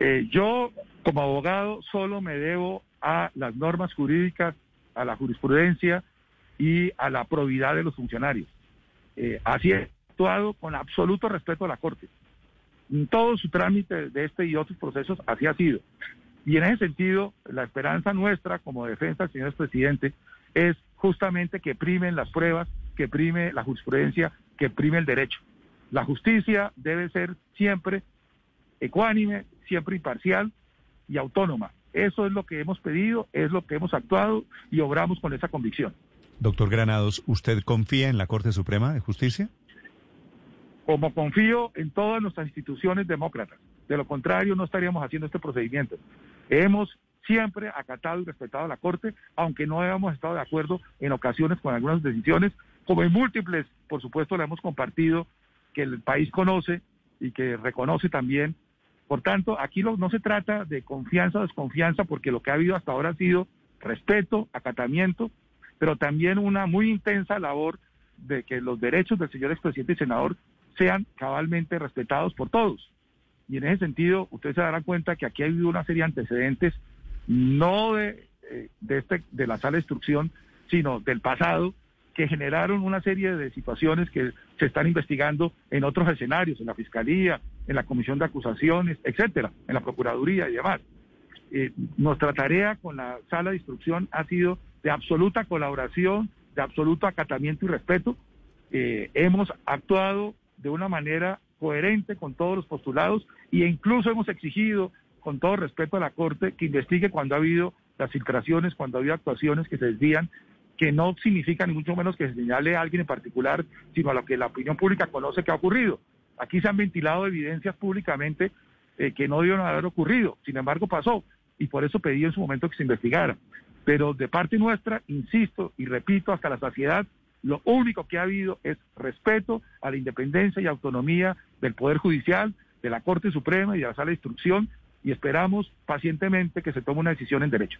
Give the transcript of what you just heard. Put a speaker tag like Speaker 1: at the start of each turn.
Speaker 1: Eh, yo, como abogado, solo me debo a las normas jurídicas, a la jurisprudencia y a la probidad de los funcionarios. Eh, así he actuado con absoluto respeto a la Corte. En todo su trámite de este y otros procesos, así ha sido. Y en ese sentido, la esperanza nuestra como defensa, señor presidente, es justamente que primen las pruebas, que prime la jurisprudencia, que prime el derecho. La justicia debe ser siempre ecuánime, siempre imparcial y autónoma. Eso es lo que hemos pedido, es lo que hemos actuado y obramos con esa convicción.
Speaker 2: Doctor Granados, ¿usted confía en la Corte Suprema de Justicia?
Speaker 1: Como confío en todas nuestras instituciones demócratas. De lo contrario, no estaríamos haciendo este procedimiento. Hemos siempre acatado y respetado a la Corte, aunque no hayamos estado de acuerdo en ocasiones con algunas decisiones, como en múltiples, por supuesto, la hemos compartido, que el país conoce y que reconoce también. Por tanto, aquí no se trata de confianza o desconfianza, porque lo que ha habido hasta ahora ha sido respeto, acatamiento, pero también una muy intensa labor de que los derechos del señor expresidente y senador sean cabalmente respetados por todos. Y en ese sentido, ustedes se darán cuenta que aquí ha habido una serie de antecedentes, no de, eh, este, de la sala de instrucción, sino del pasado, que generaron una serie de situaciones que se están investigando en otros escenarios, en la Fiscalía, en la Comisión de Acusaciones, etcétera, en la Procuraduría y demás. Eh, nuestra tarea con la sala de instrucción ha sido de absoluta colaboración, de absoluto acatamiento y respeto. Eh, hemos actuado de una manera coherente con todos los postulados e incluso hemos exigido, con todo respeto a la Corte, que investigue cuando ha habido las filtraciones, cuando ha habido actuaciones que se desvían, que no significa ni mucho menos que se señale a alguien en particular, sino a lo que la opinión pública conoce que ha ocurrido. Aquí se han ventilado evidencias públicamente eh, que no debieron haber ocurrido, sin embargo pasó, y por eso pedí en su momento que se investigara. Pero de parte nuestra, insisto y repito hasta la saciedad, lo único que ha habido es respeto a la independencia y autonomía del Poder Judicial, de la Corte Suprema y de la Sala de Instrucción y esperamos pacientemente que se tome una decisión en derecho.